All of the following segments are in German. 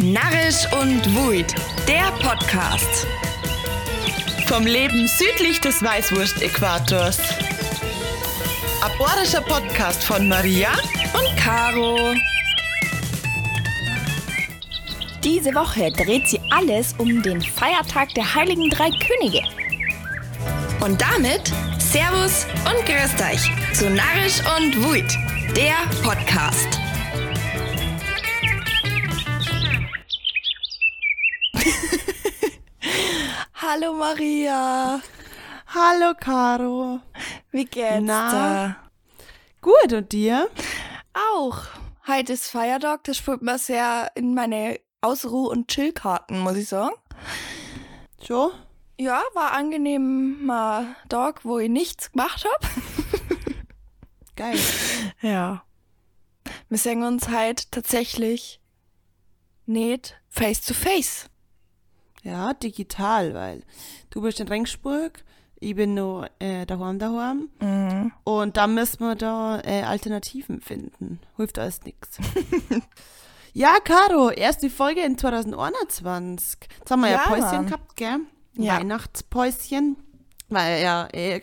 Narrisch und Wuid, der Podcast. Vom Leben südlich des Weißwurst-Äquators. Aborischer Podcast von Maria und Caro. Diese Woche dreht sie alles um den Feiertag der Heiligen Drei Könige. Und damit Servus und Grüßt euch zu Narrisch und Wuid, der Podcast. Hallo Maria, Hallo Caro. wie geht's Na? Gut und dir? Auch. Heute ist Feiertag, das spielt mir sehr in meine Ausruh- und Chillkarten, muss ich sagen. Schon? Ja, war angenehmer Tag, wo ich nichts gemacht habe. Geil. Ja. Wir sehen uns heute tatsächlich nicht face to face. Ja, digital, weil du bist in Rengsburg, ich bin nur äh, daheim daheim Mhm. und da müssen wir da äh, Alternativen finden. Hilft alles nix. ja, Caro, erste Folge in 2021. Jetzt haben wir ja, Ja, Päuschen Mann. gehabt, gell? Ja. Weihnachtspäuschen. Weil ja, äh,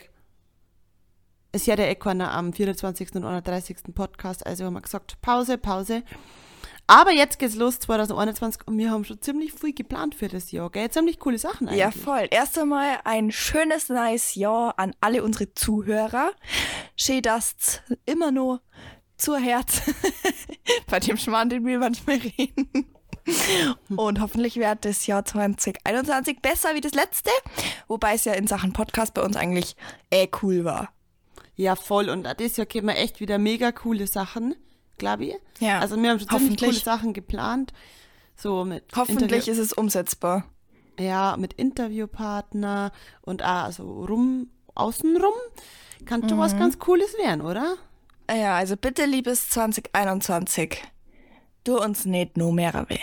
ist ja der Equaner am 24. und 31. Podcast, also haben wir gesagt, Pause, Pause. Aber jetzt geht's los, 2021, und wir haben schon ziemlich viel geplant für das Jahr, gell? Ziemlich coole Sachen eigentlich. Ja, voll. Erst einmal ein schönes, nice Jahr an alle unsere Zuhörer. Schön, dass immer nur zur Herz bei dem Schmarrn, den wir manchmal reden. Und hoffentlich wird das Jahr 2021 besser wie das letzte, wobei es ja in Sachen Podcast bei uns eigentlich eh cool war. Ja, voll. Und das Jahr kämen echt wieder mega coole Sachen, glaube ich. Ja, Also wir haben schon ziemlich coole Sachen geplant. So mit Hoffentlich Interview- ist es umsetzbar. ja, mit Interviewpartner und auch so rum, außenrum. Kann schon Mhm. was ganz Cooles werden, oder? Ja, also bitte, liebes 2021, du uns nicht nur mehr weh.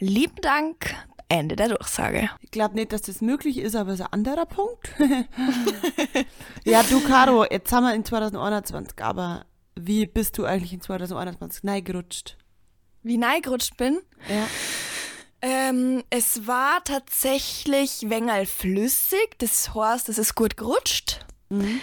Lieben Dank, Ende der Durchsage. Ich glaube nicht, dass das möglich ist, aber ist ein anderer Punkt. ja, du, Caro, jetzt haben wir in 2021, aber wie bist du eigentlich in 2021 reingerutscht? Wie neigerutscht bin? Ja. Ähm, es war tatsächlich wengal flüssig, das heißt, es ist gut gerutscht. Mhm.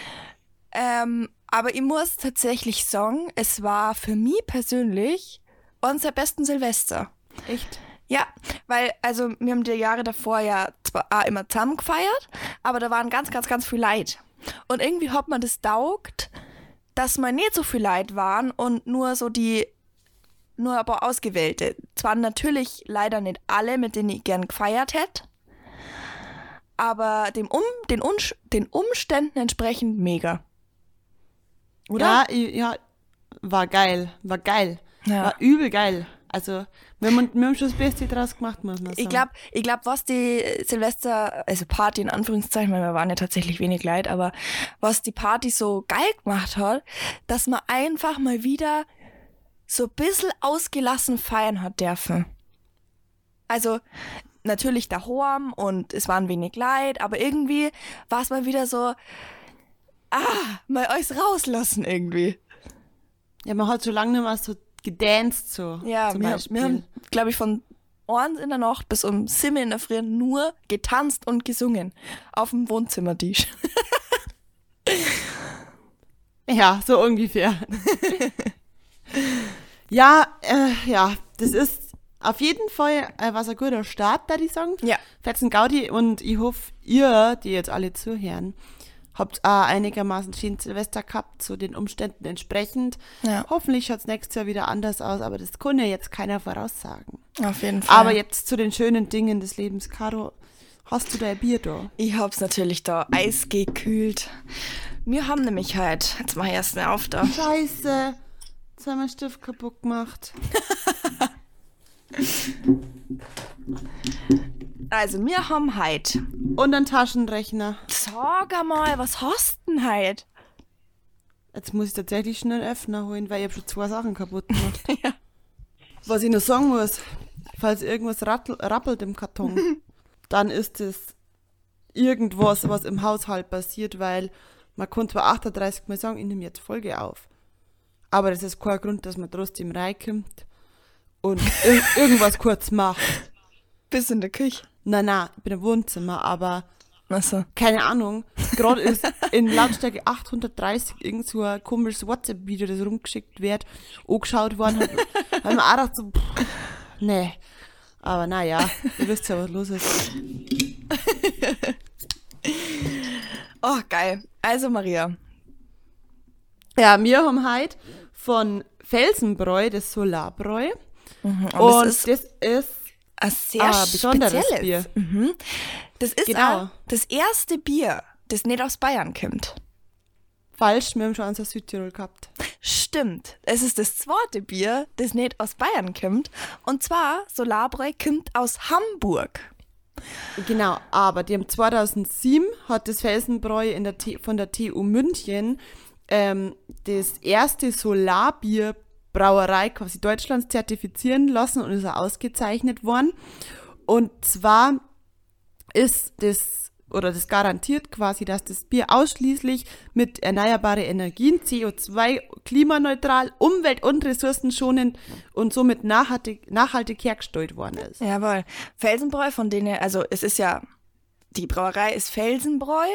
Ähm, aber ich muss tatsächlich sagen, es war für mich persönlich unser besten Silvester. Echt? Ja, weil, also, wir haben die Jahre davor ja zwar auch immer zusammen gefeiert, aber da waren ganz, ganz, ganz viel Leid. Und irgendwie hat man das taugt, dass man nicht so viel Leid waren und nur so die, nur aber ausgewählte. Zwar natürlich leider nicht alle, mit denen ich gern gefeiert hätte, aber dem um, den, Unsch- den Umständen entsprechend mega. Oder? Ja, ja, war geil, war geil. Ja. War übel geil. Also, wir haben, wir haben schon das Beste draus gemacht, muss man sagen. Ich glaube, ich glaub, was die Silvester, also Party in Anführungszeichen, weil wir waren ja tatsächlich wenig Leid, aber was die Party so geil gemacht hat, dass man einfach mal wieder so ein bisschen ausgelassen feiern hat dürfen. Also natürlich daheim und es waren wenig Leid, aber irgendwie war es mal wieder so, ah, mal alles rauslassen irgendwie. Ja, man hat so lange nicht mehr so gedanced, so. Ja, zum wir, Beispiel. wir haben, glaube ich, von eins in der Nacht bis um sieben in der Früh nur getanzt und gesungen. Auf dem Wohnzimmertisch. Ja, so ungefähr. ja, äh, ja, das ist auf jeden Fall äh, was ein guter Start, da ich sagen. Ja. Fetzen Gaudi und ich hoffe, ihr, die jetzt alle zuhören, habt auch einigermaßen schön Silvester gehabt, so den Umständen entsprechend. Ja. Hoffentlich schaut's nächstes Jahr wieder anders aus, aber das kann ja jetzt keiner voraussagen. Auf jeden Fall. Aber jetzt zu den schönen Dingen des Lebens. Caro, hast du dein Bier da? Ich hab's natürlich da eisgekühlt. Wir haben nämlich heute, jetzt mach ich erst eine auf da. Scheiße. Jetzt haben wir Stift kaputt gemacht. Also, wir haben heute. Und einen Taschenrechner. Sag mal, was hast du denn heute? Jetzt muss ich tatsächlich schnell einen Öffner holen, weil ich hab schon zwei Sachen kaputt gemacht. Ja. Was ich noch sagen muss, falls irgendwas rattel, rappelt im Karton, dann ist es irgendwas, was im Haushalt passiert, weil man kann zwar 38 Mal sagen, ich nehme jetzt Folge auf. Aber das ist kein Grund, dass man trotzdem reinkommt und ir irgendwas kurz macht. Bist in der Küche. Na, na, ich bin im Wohnzimmer, aber Achso. keine Ahnung. Gerade ist in Lautstärke 830 irgend so ein komisches WhatsApp-Video, das rumgeschickt wird, angeschaut worden. Hat, weil man auch dachte so, pff, nee. Aber naja, ihr wisst ja, was los ist. Oh, geil. Also, Maria. Ja, wir haben heute von Felsenbräu das Solarbräu. Und, Und das ist das ist ein sehr ah, spezielles. Bier. Mhm. Das ist Genau. das erste Bier, das nicht aus Bayern kommt. falsch, wir haben schon eins aus Südtirol gehabt. Stimmt. Es ist das zweite Bier, das nicht aus Bayern kommt. Und zwar, Solarbräu kommt aus Hamburg. Genau, aber die haben 2007 hat das Felsenbräu in der T von der TU München ähm, das erste Solarbier-Brauerei quasi Deutschlands zertifizieren lassen und ist auch ausgezeichnet worden. Und zwar ist das oder das garantiert quasi, dass das Bier ausschließlich mit erneuerbaren Energien, CO2, klimaneutral, umwelt- und ressourcenschonend und somit nachhaltig, nachhaltig hergestellt worden ist. Jawohl. Felsenbräu, von denen, also es ist ja, die Brauerei ist Felsenbräu,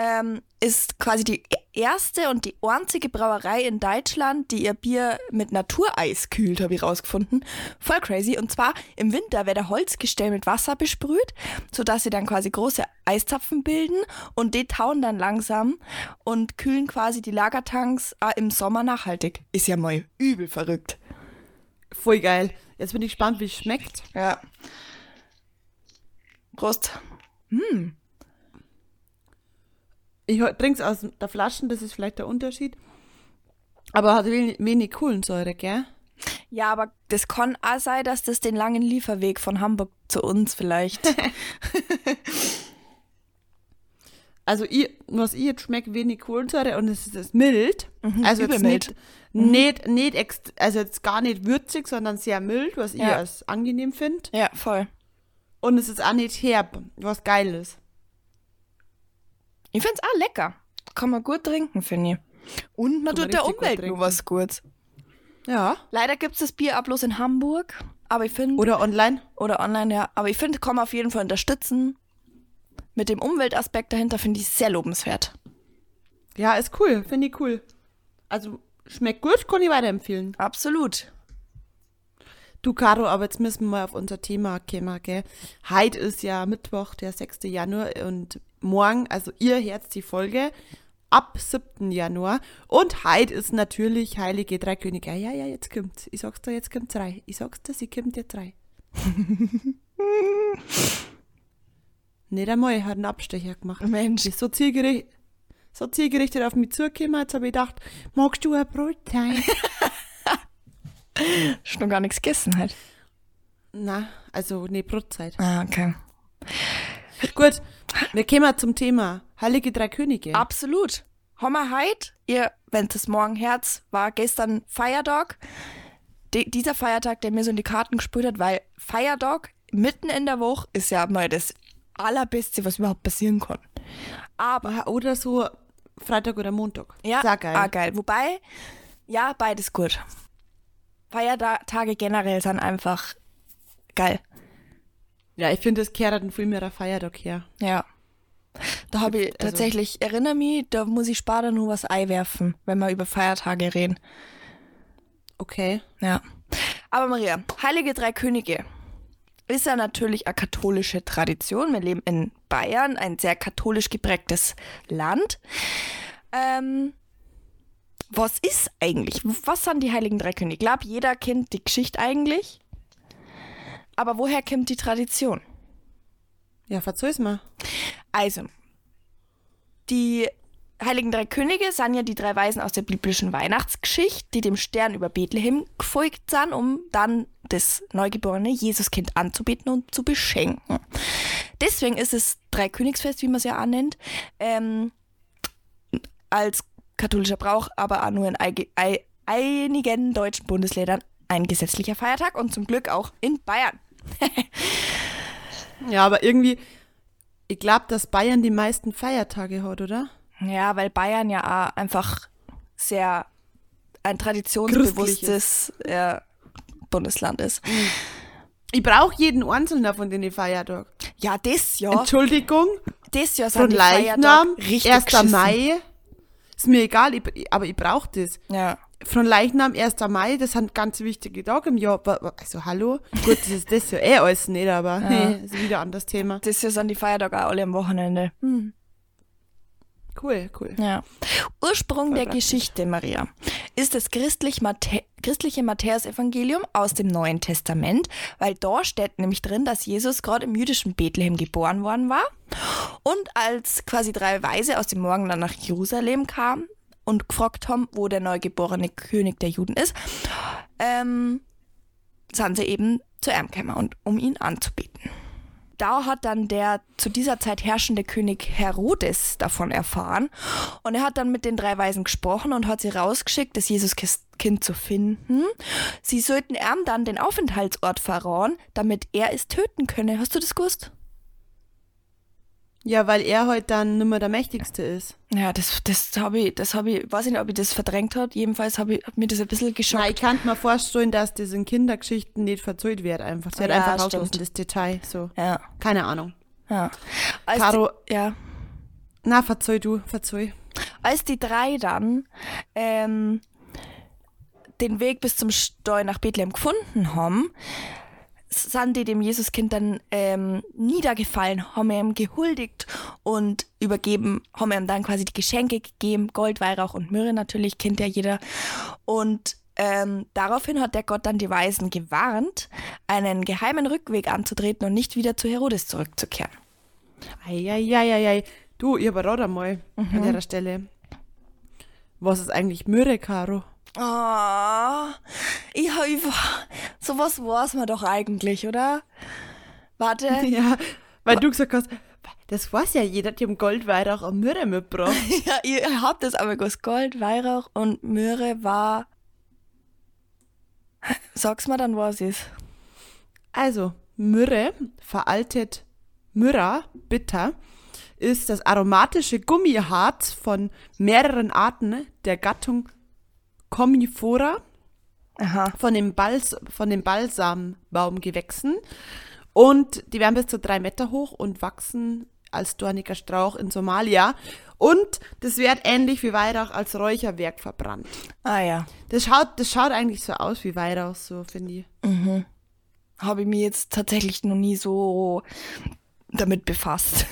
ähm, ist quasi die erste und die einzige Brauerei in Deutschland, die ihr Bier mit Natureis kühlt, habe ich rausgefunden. Voll crazy. Und zwar im Winter wird der Holzgestell mit Wasser besprüht, sodass sie dann quasi große Eiszapfen bilden und die tauen dann langsam und kühlen quasi die Lagertanks äh, im Sommer nachhaltig. Ist ja mal übel verrückt. Voll geil. Jetzt bin ich gespannt, wie es schmeckt. Ja. Prost. Ich trinke es aus der Flasche, das ist vielleicht der Unterschied. Aber hat wenig, wenig Kohlensäure, gell? Ja, aber das kann auch sein, dass das den langen Lieferweg von Hamburg zu uns vielleicht. Also, ich, was ich jetzt schmeckt, wenig Kohlensäure und es ist, mild. also, jetzt nicht, nicht, nicht ext, also jetzt gar nicht würzig, sondern sehr mild, was ich Ja. als angenehm finde. ja, voll. Und es ist auch nicht herb, was geil ist. Ich find's auch lecker. Kann man gut trinken, finde ich. Und man Kann man tut der richtig gut Umwelt nur was Gutes. Ja. Leider gibt's das Bier auch bloß in Hamburg. Aber ich finde, Oder online. oder online, ja. Aber ich finde, kann man auf jeden Fall unterstützen. Mit dem Umweltaspekt dahinter finde ich sehr lobenswert. Ja, ist cool, finde ich cool. Also, schmeckt gut, kann ich weiterempfehlen. Absolut. Du, Caro, aber jetzt müssen wir mal auf unser Thema kommen, gell? Heute ist ja Mittwoch, der 6. Januar und morgen, also ihr hört die Folge ab 7. Januar. Und heute ist natürlich Heilige Drei Könige. Ja, ja, jetzt kommt's. Ich sag's dir, jetzt kommt's rein. Ich sag's dir, sie kommt jetzt rein. Nicht einmal, hat einen Abstecher gemacht. Mensch. Ist so zielgerichtet, so zielgerichtet auf mich zugekommen. Jetzt habe ich gedacht, magst du ein Brot sein? Schon noch gar nichts gegessen halt. Na, also, nee, Brotzeit. Ah, okay. Gut, wir kommen zum Thema Heilige Drei Könige. Absolut. Hammer heit, ihr, wenn es morgen Herz war gestern Feiertag. De, dieser Feiertag, der mir so in die Karten gespürt hat, weil Feiertag mitten in der Woche ist ja mal das allerbeste, was überhaupt passieren kann. Aber Oder so Freitag oder Montag. ja, Sehr geil. Ah, geil. Wobei, ja, beides gut. Feiertage generell sind einfach geil. Ja, ich finde, das kehrt ein viel mehr der Feiertag her. Ja. Da habe ich Also- tatsächlich, erinnere mich, da muss ich später nur was Ei werfen, wenn wir über Feiertage reden. Okay. Ja. Aber Maria, Heilige Drei Könige ist ja natürlich eine katholische Tradition. Wir leben in Bayern, ein sehr katholisch geprägtes Land. Ähm, was ist eigentlich? Was sind die Heiligen Drei Könige? Ich glaube, jeder kennt die Geschichte eigentlich. Aber woher kommt die Tradition? Ja, verzeih's mal. Also, die Heiligen Drei Könige sind ja die drei Weisen aus der biblischen Weihnachtsgeschichte, die dem Stern über Bethlehem gefolgt sind, um dann das neugeborene Jesuskind anzubeten und zu beschenken. Deswegen ist es Dreikönigsfest, wie man es ja annennt, ähm, als katholischer Brauch, aber auch nur in einigen deutschen Bundesländern ein gesetzlicher Feiertag und zum Glück auch in Bayern. Ja, aber irgendwie, ich glaube, dass Bayern die meisten Feiertage hat, oder? Ja, weil Bayern ja auch einfach sehr ein traditionsbewusstes, ja, Bundesland ist. Ich brauche jeden einzelnen von den Feiertagen. Ja, das Jahr, Entschuldigung, das Jahr sind von die Leichnam, Feiertage richtig 1. geschissen. Mai. Ist mir egal, ich, aber ich brauche das. Ja. Von Leichnam, 1. Mai, das sind ganz wichtige Tage im Jahr. Also, hallo? Gut, das ist das ja eh alles nicht, aber nee, ist wieder ein anderes Thema. Das sind die Feiertage auch alle am Wochenende. Hm. Cool, cool. Ja. Ursprung Voll der praktisch. Geschichte, Maria, ist das christlich Matthä christliche Matthäusevangelium aus dem Neuen Testament, weil da steht nämlich drin, dass Jesus gerade im jüdischen Bethlehem geboren worden war und als quasi drei Weise aus dem Morgenland nach Jerusalem kamen und gefragt haben, wo der neugeborene König der Juden ist, ähm, sind sie eben zu ihm gekommen, und, um ihn anzubeten. Da hat dann der zu dieser Zeit herrschende König Herodes davon erfahren und er hat dann mit den drei Weisen gesprochen und hat sie rausgeschickt, das Jesuskind zu finden. Sie sollten ihm dann den Aufenthaltsort verraten, damit er es töten könne. Hast du das gewusst? Ja, weil er heute dann nicht mehr der Mächtigste ist. Ja, das, das habe ich, das habe ich, weiß ich nicht, ob ich das verdrängt hat. Jedenfalls habe ich, hat mir das ein bisschen geschockt. Nein, ich kann mir vorstellen, dass das in Kindergeschichten nicht verzeiht wird einfach. Sie hat Ja, einfach rausgelassen, das Detail. So. Ja, Keine Ahnung. ja. Als Caro, die, ja. na, verzeih du, verzeih. als die drei dann ähm, den Weg bis zum Steu nach Bethlehem gefunden haben, sind die dem Jesuskind dann ähm, niedergefallen, haben ihm gehuldigt und übergeben, haben ihm dann quasi die Geschenke gegeben, Gold, Weihrauch und Myrrhe natürlich, kennt ja jeder. Und ähm, daraufhin hat der Gott dann die Weisen gewarnt, einen geheimen Rückweg anzutreten und nicht wieder zu Herodes zurückzukehren. Eieieiei. Du, ich überrate mal Mhm. an der Stelle. Was ist eigentlich Myrrhe, Caro? Ah, ich habe sowas weiß man doch eigentlich, oder? Warte. Ja, weil du gesagt hast, das weiß ja jeder, die haben Goldweihrauch und Myrrhe mitgebracht. Ja, ihr habt das aber gewusst. Gold, Weihrauch und Möhre war. Sag's mal dann, was ist. Also, Myrrhe, veraltet Myrrha, bitter, ist das aromatische Gummiharz von mehreren Arten der Gattung Comifora Aha. von den, Bals von Balsambaumgewächsen. Und die werden bis zu drei Meter hoch und wachsen als dorniger Strauch in Somalia. Und das wird ähnlich wie Weihrauch als Räucherwerk verbrannt. Ah ja. Das schaut, das schaut eigentlich so aus wie Weihrauch, so finde ich. Habe ich mir jetzt tatsächlich noch nie so damit befasst.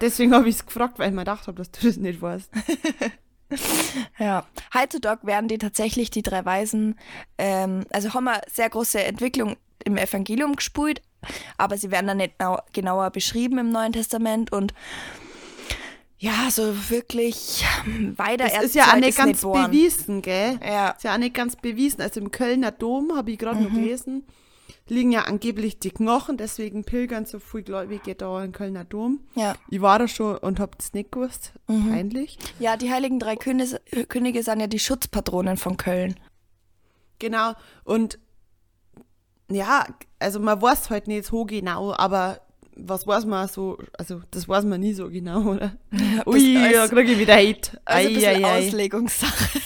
Deswegen habe ich es gefragt, weil ich mir gedacht habe, dass du das nicht weißt. Ja. Heutzutage werden die tatsächlich, die drei Weisen, ähm, also haben wir sehr große Entwicklung im Evangelium gespult, aber sie werden dann nicht nau genauer beschrieben im Neuen Testament und ja, so wirklich weiter Das ist ja auch nicht ganz geboren. bewiesen, gell? Ja. Ist ja auch nicht ganz bewiesen. Also im Kölner Dom, habe ich gerade noch gelesen, liegen ja angeblich die Knochen, deswegen pilgern so viele Gläubige da im Kölner Dom. Ja. Ich war da schon und hab das nicht gewusst. Peinlich. Ja, die heiligen drei Könige, Könige sind ja die Schutzpatronen von Köln. Genau. Und ja, also man weiß halt nicht so genau, aber was weiß man so, also das weiß man nie so genau, oder? Ui, das ja, ist- krieg ich wieder Hate. Also Ei, ei, ei. Auslegungssache.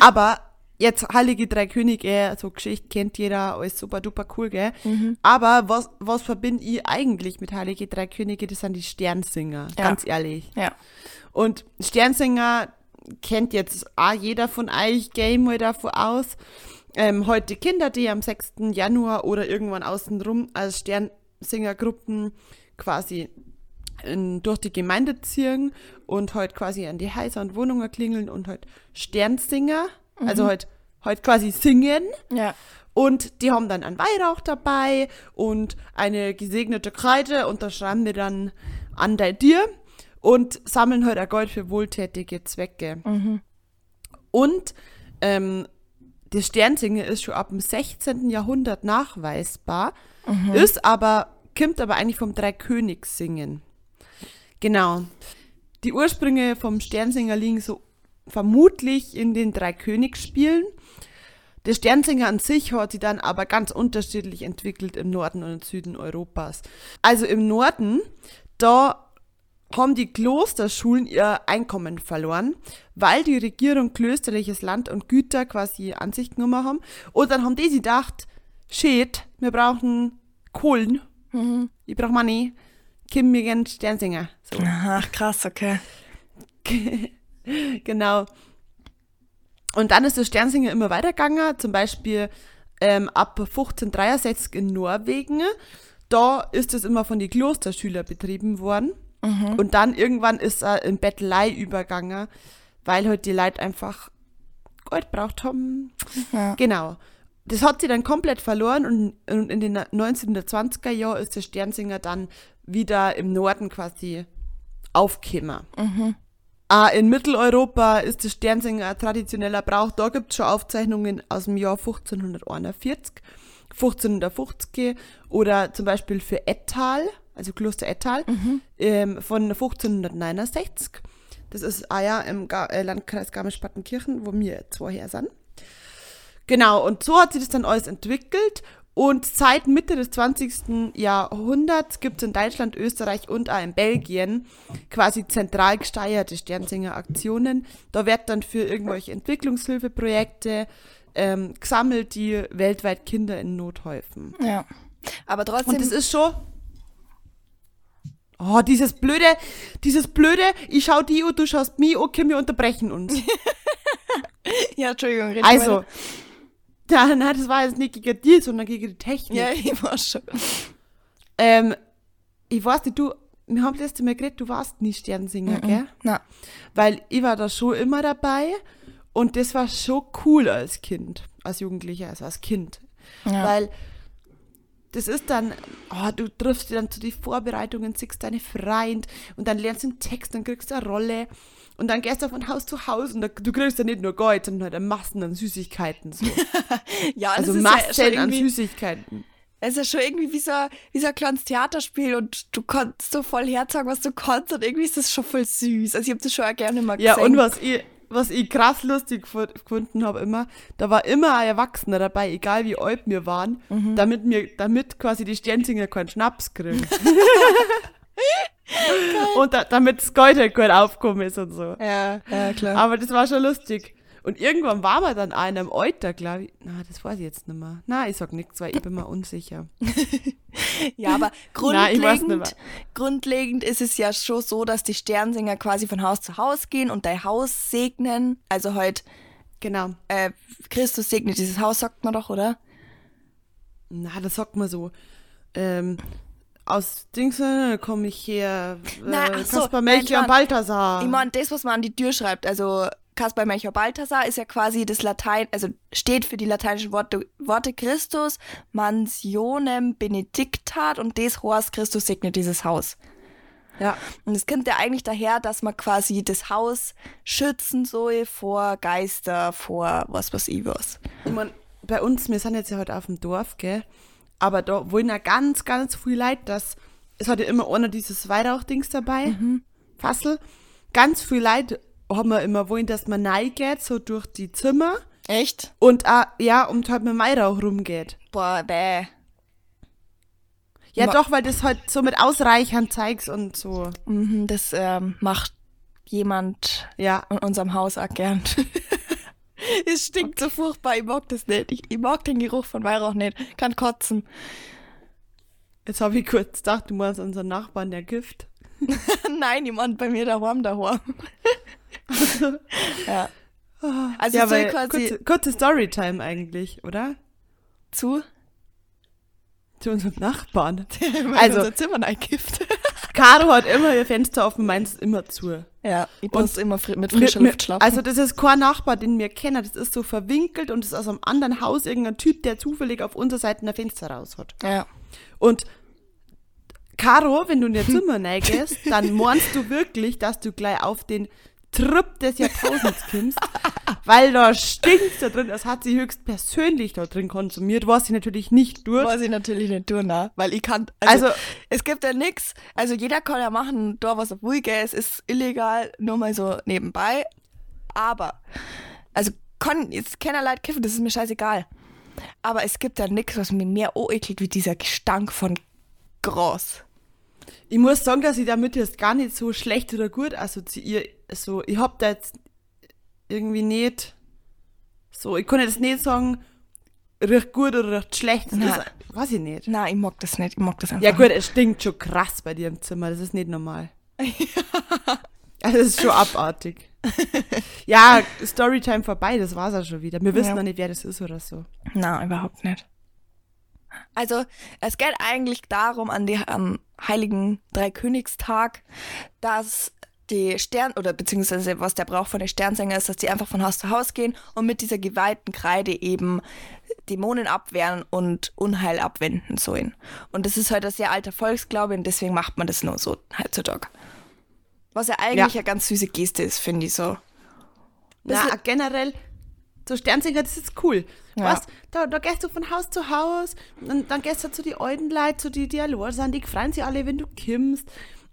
Aber jetzt Heilige Drei Könige, so Geschichte kennt jeder, alles super duper cool, gell? Mhm. Aber was, was verbinde ich eigentlich mit Heilige Drei Könige? Das sind die Sternsinger, Ja. ganz ehrlich. Ja. Und Sternsinger kennt jetzt auch jeder von euch, Game mal davon aus. Ähm, heute Kinder, die am 6. Januar oder irgendwann außenrum als Sternsingergruppen quasi in, durch die Gemeinde ziehen und heute quasi an die Häuser und Wohnungen klingeln und heute Sternsinger, also heute heute quasi singen. Ja. Und die haben dann einen Weihrauch dabei und eine gesegnete Kreide und da schreiben die dann an der dir und sammeln halt ein Gold für wohltätige Zwecke. Und ähm, das Sternsingen ist schon ab dem 16. Jahrhundert nachweisbar, ist aber, kommt aber eigentlich vom Dreikönigssingen. Genau. Die Ursprünge vom Sternsinger liegen so vermutlich in den Dreikönigsspielen. Der Sternsinger an sich hat sich dann aber ganz unterschiedlich entwickelt im Norden und im Süden Europas. Also im Norden, da haben die Klosterschulen ihr Einkommen verloren, weil die Regierung klösterliches Land und Güter quasi an sich genommen haben. Und dann haben die sich gedacht, shit, wir brauchen Kohlen, ich brauche Money, Kim wir gern Sternsinger. So. Ach, krass, okay. genau. Und dann ist der Sternsinger immer weitergegangen, zum Beispiel ähm, ab 1563 in Norwegen. Da ist es immer von den Klosterschülern betrieben worden. Und dann irgendwann ist er in Bettelei übergegangen, weil halt die Leute einfach Gold braucht haben. Ja. Genau. Das hat sie dann komplett verloren und, und in den 1920er Jahren ist der Sternsinger dann wieder im Norden quasi aufgekommen. Ah, in Mitteleuropa ist der Sternsinger ein traditioneller Brauch. Da gibt es schon Aufzeichnungen aus dem Jahr 1541, 1550 oder zum Beispiel für Ettal, also Kloster Ettal, ähm, von 1569. Das ist ah ja, im Ga äh, Landkreis Garmisch-Partenkirchen, wo wir zwei her sind. Genau, und so hat sich das dann alles entwickelt. Und seit Mitte des 20. Jahrhunderts gibt es in Deutschland, Österreich und auch in Belgien quasi zentral gesteuerte Sternsinger-Aktionen. Da wird dann für irgendwelche Entwicklungshilfeprojekte ähm, gesammelt, die weltweit Kinder in Not helfen. Ja. Aber trotzdem. Und das ist schon. Oh, dieses blöde, dieses blöde, ich schau die und du schaust mich, okay, wir unterbrechen uns. ja, Entschuldigung, Also, weiter. ja, nein, das war jetzt nicht gegen dich, sondern gegen die Technik. Ja, ich war schon. Ähm, ich weiß nicht, du, wir haben das letzte Mal geredet, du warst nie Sternsinger, gell? Na, Weil ich war da schon immer dabei und das war schon cool als Kind, als Jugendlicher, also als Kind. Ja. Weil das ist dann, oh, du triffst dich dann zu den Vorbereitungen, siehst deine Freund und dann lernst du einen Text, dann kriegst du eine Rolle und dann gehst du von Haus zu Haus und da, du kriegst ja nicht nur Gold, sondern halt Massen an Süßigkeiten. So. ja, Also ist ja Massen an Süßigkeiten. es ist ja schon irgendwie wie so, wie so ein kleines Theaterspiel und du kannst so voll herzagen, was du kannst und irgendwie ist das schon voll süß. Also ich habe das schon auch gerne mal Ja, gesehen. und was ich, was ich krass lustig fu- gefunden habe immer, da war immer ein Erwachsener dabei, egal wie alt wir waren, Mhm. damit wir, damit quasi die Sternsinger keinen Schnaps kriegen. und da, damit das Gold halt gut aufgekommen ist und so. Ja, ja, klar. Aber das war schon lustig. Und irgendwann waren wir dann einer im Alter, glaube ich. Na, das weiß ich jetzt nicht mehr. Na, ich sag nichts, weil ich bin mir unsicher. Ja, aber Nein, weiß nicht grundlegend, grundlegend ist es ja schon so, dass die Sternsinger quasi von Haus zu Haus gehen und dein Haus segnen. Also halt, Genau. äh, Christus segnet dieses Haus, sagt man doch, oder? Na, das sagt man so. Ähm, aus Dings komme ich her. Äh, ach so, Kaspar nein, Melchior ich mein- Balthasar. Ich meine, das, was man an die Tür schreibt, also Kaspar Melchior Balthasar ist ja quasi das Latein, also steht für die lateinischen Worte, Worte Christus, mansionem benedictat und des Horst Christus segnet dieses Haus. Ja. Und es kommt ja eigentlich daher, dass man quasi das Haus schützen soll vor Geister, vor was weiß ich was. Ich mein, bei uns, wir sind jetzt ja heute auf dem Dorf, gell? Aber da wollen ja ganz, ganz viel Leute, dass es hat ja immer einer dieses Weihrauchdings dabei, Fassel. Ganz viel Leute haben wir immer wollen, dass man reingeht, so durch die Zimmer Echt? und auch, ja, und halt mit Weihrauch rumgeht. Boah, bäh. Ja, Ma- doch, weil das halt so mit Ausreichern zeigst und so. Mhm, das ähm, macht jemand Ja. in unserem Haus auch gern. es stinkt so furchtbar, ich mag das nicht. Ich, ich mag den Geruch von Weihrauch nicht. Kann kotzen. Jetzt habe ich kurz gedacht, du meinst unseren Nachbarn, der Gift. Nein, jemand bei mir daheim daheim. ja. Also ja, weil quasi kurze, kurze Storytime eigentlich, oder? zu Zu unserem Nachbarn. weil Also- unser Zimmer eingift. Caro hat immer ihr Fenster offen, meins immer zu. ja, ich muss immer fri mit frischer mir- Luft schlafen. Also das ist kein Nachbar, den wir kennen. Das ist so verwinkelt und das ist aus einem anderen Haus irgendein Typ, der zufällig auf unserer Seite ein Fenster raus hat. ja. Und Caro, wenn du in ihr Zimmer reingehst, dann meinst du wirklich, dass du gleich auf den Trip des Jahrtausends kommst, weil da stinkt da drin. Das hat sie höchst persönlich da drin konsumiert, was sie natürlich nicht durch. Weiß ich natürlich nicht tun, ne? weil ich kann. Also, Also- es gibt ja nix. Also jeder kann ja machen, da was er will, gell. Es ist illegal, nur mal so nebenbei. Aber, also kann jetzt keiner Leid kiffen, das ist mir scheißegal. Aber es gibt ja nix, was mir mehr ekelt wie dieser Gestank von Gras. Ich muss sagen, dass ich damit jetzt gar nicht so schlecht oder gut assoziiere. Also, ich hab da jetzt irgendwie nicht so, ich kann jetzt nicht sagen, riecht gut oder riecht schlecht. Das Nein. ist, weiß ich nicht. Nein, ich mag das nicht. Ich mag das einfach Ja gut, es stinkt schon krass bei dir im Zimmer, das ist nicht normal. Also das ist schon abartig. ja, Storytime vorbei, das war's auch schon wieder. Wir wissen Ja. noch nicht, wer das ist oder so. Nein, überhaupt nicht. Also, es geht eigentlich darum, an die, am Heiligen Dreikönigstag, dass die Stern, oder beziehungsweise was der Brauch von den Sternsänger ist, dass die einfach von Haus zu Haus gehen und mit dieser geweihten Kreide eben Dämonen abwehren und Unheil abwenden sollen. Und das ist halt ein sehr alter Volksglaube und deswegen macht man das nur so heutzutage. Was ja eigentlich Ja. eine ganz süße Geste ist, finde ich so. Na, generell, so Sternsinger, das ist cool. Ja. Weißt, da, da gehst du von Haus zu Haus und dann gehst du zu die alten Leute, zu die Dialoge sind, die freuen sich alle, wenn du kimmst.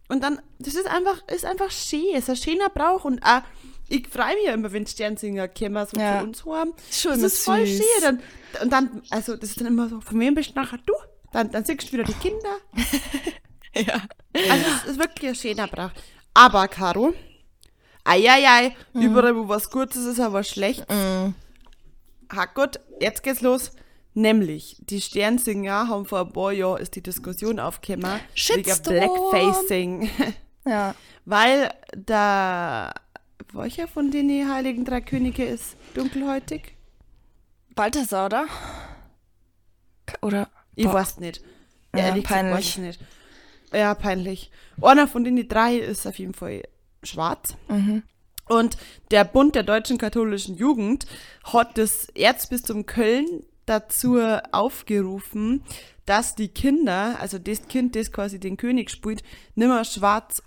Und dann, das ist einfach, ist einfach schön, es ist ein schöner Brauch und auch, ich freue mich ja immer, wenn Sternsinger kommen, so Ja. zu uns. Ist schon das ist voll süß. schön. Dann, und dann, also, das ist dann immer so, von wem bist du nachher du? Dann, dann siehst du wieder die Kinder. Ja. Also es ist wirklich ein schöner Brauch. Aber, Caro, eieiei, überall wo was Gutes ist, ist aber schlecht. Ha gut, jetzt geht's los. Nämlich, die Sternsinger haben vor ein paar Jahren ist die Diskussion aufgekommen wegen. Blackfacing. Ja. Weil da, welcher von den Heiligen Drei Könige ist dunkelhäutig? Balthasar, oder? Oder? Ich Boah. weiß nicht. Ja, Ehrlich peinlich. nicht. Ja, peinlich. Einer von den drei ist auf jeden Fall schwarz. Mhm. Und der Bund der deutschen katholischen Jugend hat das Erzbistum Köln dazu aufgerufen, dass die Kinder, also das Kind, das quasi den König spielt, nimmer schwarz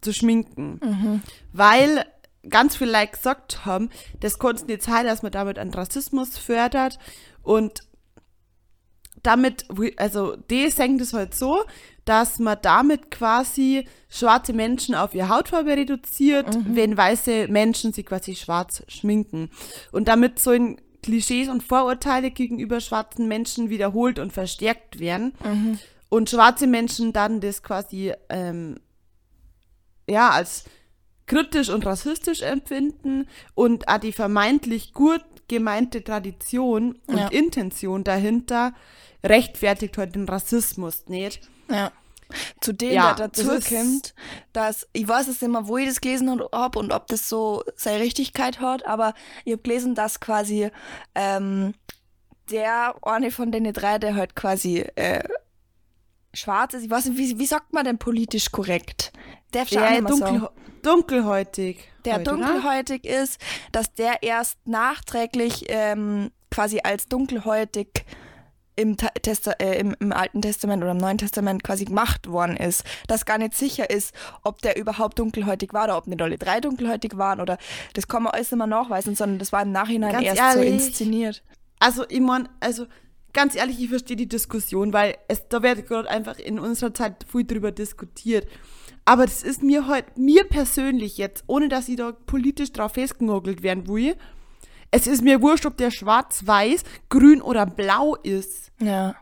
zu schminken. Weil ganz viele Leute gesagt haben, das konnte nicht sein, dass man damit einen Rassismus fördert und damit, also die sagen das halt so, dass man damit quasi schwarze Menschen auf ihre Hautfarbe reduziert, wenn weiße Menschen sich quasi schwarz schminken. Und damit sollen Klischees und Vorurteile gegenüber schwarzen Menschen wiederholt und verstärkt werden. Und schwarze Menschen dann das quasi ähm, ja als kritisch und rassistisch empfinden und auch die vermeintlich gut gemeinte Tradition und Ja. Intention dahinter rechtfertigt heute den Rassismus nicht. Ja. Zu dem, Ja, der dazu das dass, ich weiß es nicht mehr, wo ich das gelesen habe und ob das so seine Richtigkeit hat, aber ich habe gelesen, dass quasi ähm, der eine von den drei, der halt quasi äh, schwarz ist, ich weiß nicht, wie, wie sagt man denn politisch korrekt? Darf ich Der mehr sagen. dunkel, dunkelhäutig. der heute, oder? dunkelhäutig ist, dass der erst nachträglich ähm, quasi als dunkelhäutig im, Ta- Testa äh, im, im Alten Testament oder im Neuen Testament quasi gemacht worden ist. Dass gar nicht sicher ist, ob der überhaupt dunkelhäutig war oder ob nicht alle drei dunkelhäutig waren oder das kann man alles immer nachweisen, sondern das war im Nachhinein Ganz erst so ehrlich. inszeniert. Also, ich mein, also ganz ehrlich, ich verstehe die Diskussion, weil es, da wird gerade einfach in unserer Zeit viel drüber diskutiert. Aber das ist mir heute, mir persönlich jetzt, ohne dass ich da politisch drauf festgenagelt werden will, es ist mir wurscht, ob der schwarz, weiß, grün oder blau ist. Ja.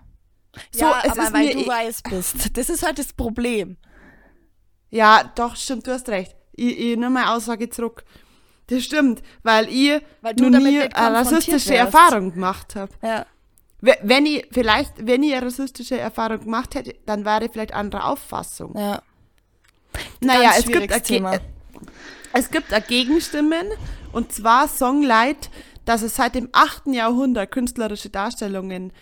So, ja, es aber ist weil mir du eh- weiß bist. Das ist halt das Problem. Ja, doch, stimmt, du hast recht. Ich, ich nehme meine Aussage zurück. Das stimmt, weil ich Weil du noch nie eine rassistische wärst. Erfahrung gemacht habe. Ja. We- Wenn ich, vielleicht, wenn ich eine rassistische Erfahrung gemacht hätte, dann wäre ich vielleicht anderer Auffassung. Ja. naja, es gibt, Thema. äh, es gibt Gegenstimmen und zwar Songlight, dass es seit dem 8. Jahrhundert künstlerische Darstellungen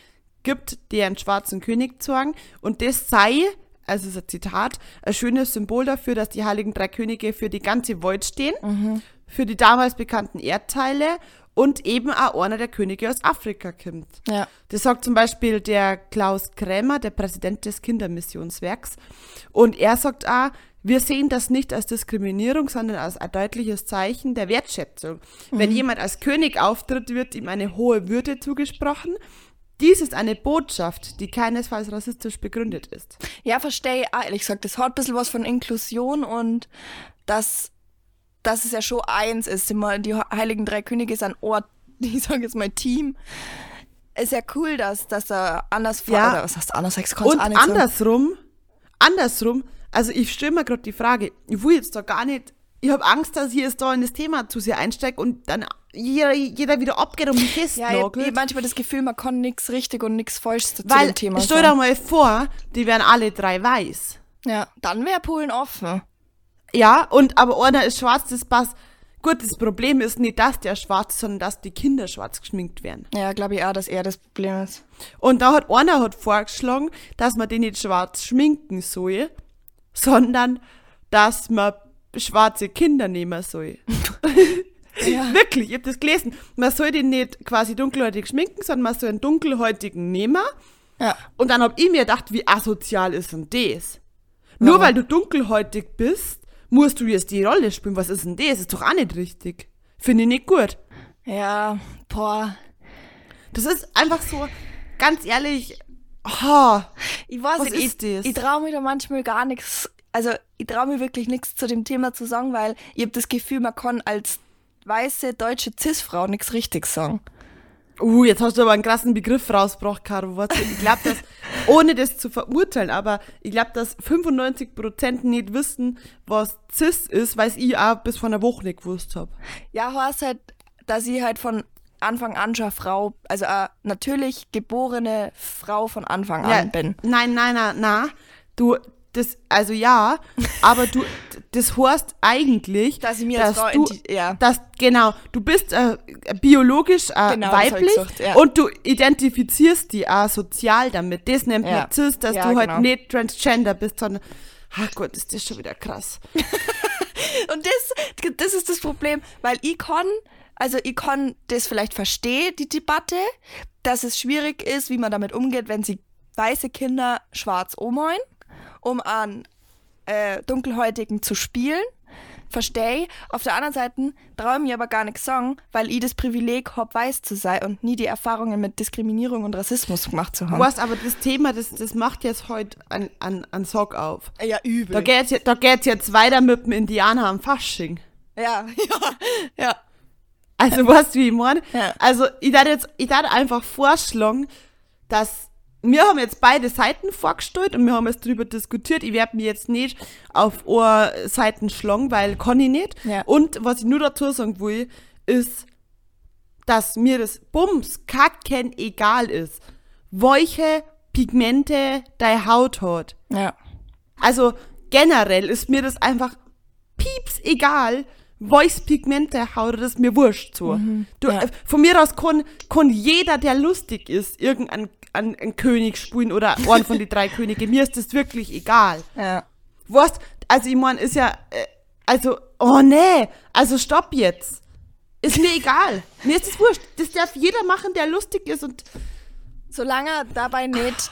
gibt, die einen schwarzen König zeigen und das sei, also ist ein Zitat, ein schönes Symbol dafür, dass die heiligen drei Könige für die ganze Welt stehen, Mhm. Für die damals bekannten Erdteile und eben auch einer der Könige aus Afrika kommt. Ja. Das sagt zum Beispiel der Klaus Krämer, der Präsident des Kindermissionswerks. Und er sagt auch, wir sehen das nicht als Diskriminierung, sondern als ein deutliches Zeichen der Wertschätzung. Wenn jemand als König auftritt, wird ihm eine hohe Würde zugesprochen. Dies ist eine Botschaft, die keinesfalls rassistisch begründet ist. Ja, verstehe ich ehrlich gesagt. Das hat ein bisschen was von Inklusion und dass, dass es ja schon eins ist. Immer die Heiligen Drei Könige sind Ort, ich sage jetzt mal Team. Ist ja cool, dass, dass er anders Ja. oder was heißt anders, Und andersrum, andersrum, also ich stelle mir gerade die Frage, ich will jetzt da gar nicht, ich habe Angst, dass ich jetzt da in das Thema zu sehr einsteige und dann jeder, jeder wieder abgeht und mich Ja, ich festnagelt. habe manchmal das Gefühl, man kann nichts richtig und nichts falsch zu Weil, dem Thema stell dir mal vor, die wären alle drei weiß. Ja, dann wäre Polen offen. Ja, und aber einer ist schwarz, das passt. Gut, das Problem ist nicht, dass der schwarz ist, sondern dass die Kinder schwarz geschminkt werden. Ja, glaube ich auch, dass er das Problem ist. Und da hat einer hat vorgeschlagen, dass man den nicht schwarz schminken soll, sondern dass man schwarze Kinder nehmen soll. Ja. Wirklich, ich hab das gelesen. Man soll den nicht quasi dunkelhäutig schminken, sondern man soll einen dunkelhäutigen nehmen. Ja. Und dann hab ich mir gedacht, wie asozial ist denn das? Nur weil du dunkelhäutig bist, musst du jetzt die Rolle spielen. Was ist denn das? Ist doch auch nicht richtig. Finde ich nicht gut. Ja, boah. Das ist einfach so, ganz ehrlich, oh, Ich weiß Was nicht, ist ich, das? ich traue mir da manchmal gar nichts, also ich traue mir wirklich nichts zu dem Thema zu sagen, weil ich habe das Gefühl, man kann als weiße deutsche Cis-Frau nichts richtig sagen. Uh, jetzt hast du aber einen krassen Begriff rausgebracht, Caro. Ich glaube, dass, ohne das zu verurteilen, aber ich glaube, dass 95% nicht wissen, was Cis ist, weil ich auch bis vor einer Woche nicht gewusst habe. Ja, heißt halt, dass ich halt von Anfang an schon Frau, also eine natürlich geborene Frau von Anfang an bin. Nein, nein, nein, nein. Du, das, also ja, aber du, das heißt eigentlich, Dass ich mir als Frau du, identi- ja. dass, genau, du bist äh, biologisch äh, Genau, weiblich gesagt, ja. und du identifizierst die auch sozial damit. Das nennt Ja. man cis, dass Ja, du halt genau. nicht transgender bist, sondern, ach Gott, ist das schon wieder krass. Und das, das ist das Problem, weil ich kann, also ich kann das vielleicht verstehen, die Debatte, dass es schwierig ist, wie man damit umgeht, wenn sie weiße Kinder schwarz umholen, um an äh, Dunkelhäutigen zu spielen. Verstehe ich. Auf der anderen Seite traue ich mir aber gar nichts sagen, weil ich das Privileg habe, weiß zu sein und nie die Erfahrungen mit Diskriminierung und Rassismus gemacht zu haben. Was aber das Thema, das, das macht jetzt heute an, an, an Sock auf. Ja, übel. Da geht's, da geht's jetzt weiter mit dem Indianer am Fasching. Ja, ja, ja. Also, du, wie ich meine? Ja. Also, ich darf jetzt, ich darf einfach vorschlagen, dass wir haben jetzt beide Seiten vorgestellt und wir haben jetzt drüber diskutiert. Ich werde mir jetzt nicht auf eine Seiten schlagen, weil kann ich nicht. Ja. Und was ich nur dazu sagen will, ist, dass mir das Bums kacken egal ist, welche Pigmente deine Haut hat. Ja. Also generell ist mir das einfach pieps egal, welches Pigment der Haut, das ist mir wurscht so. du, ja. äh, Von mir aus kann, kann jeder, der lustig ist, irgendein ein, ein König spielen oder einen von den drei Könige. Mir ist das wirklich egal. Ja. Was? Also ich meine, ist ja, äh, also, oh nee, also stopp jetzt. Ist mir egal. Mir ist das wurscht. Das darf jeder machen, der lustig ist und Solange er dabei nicht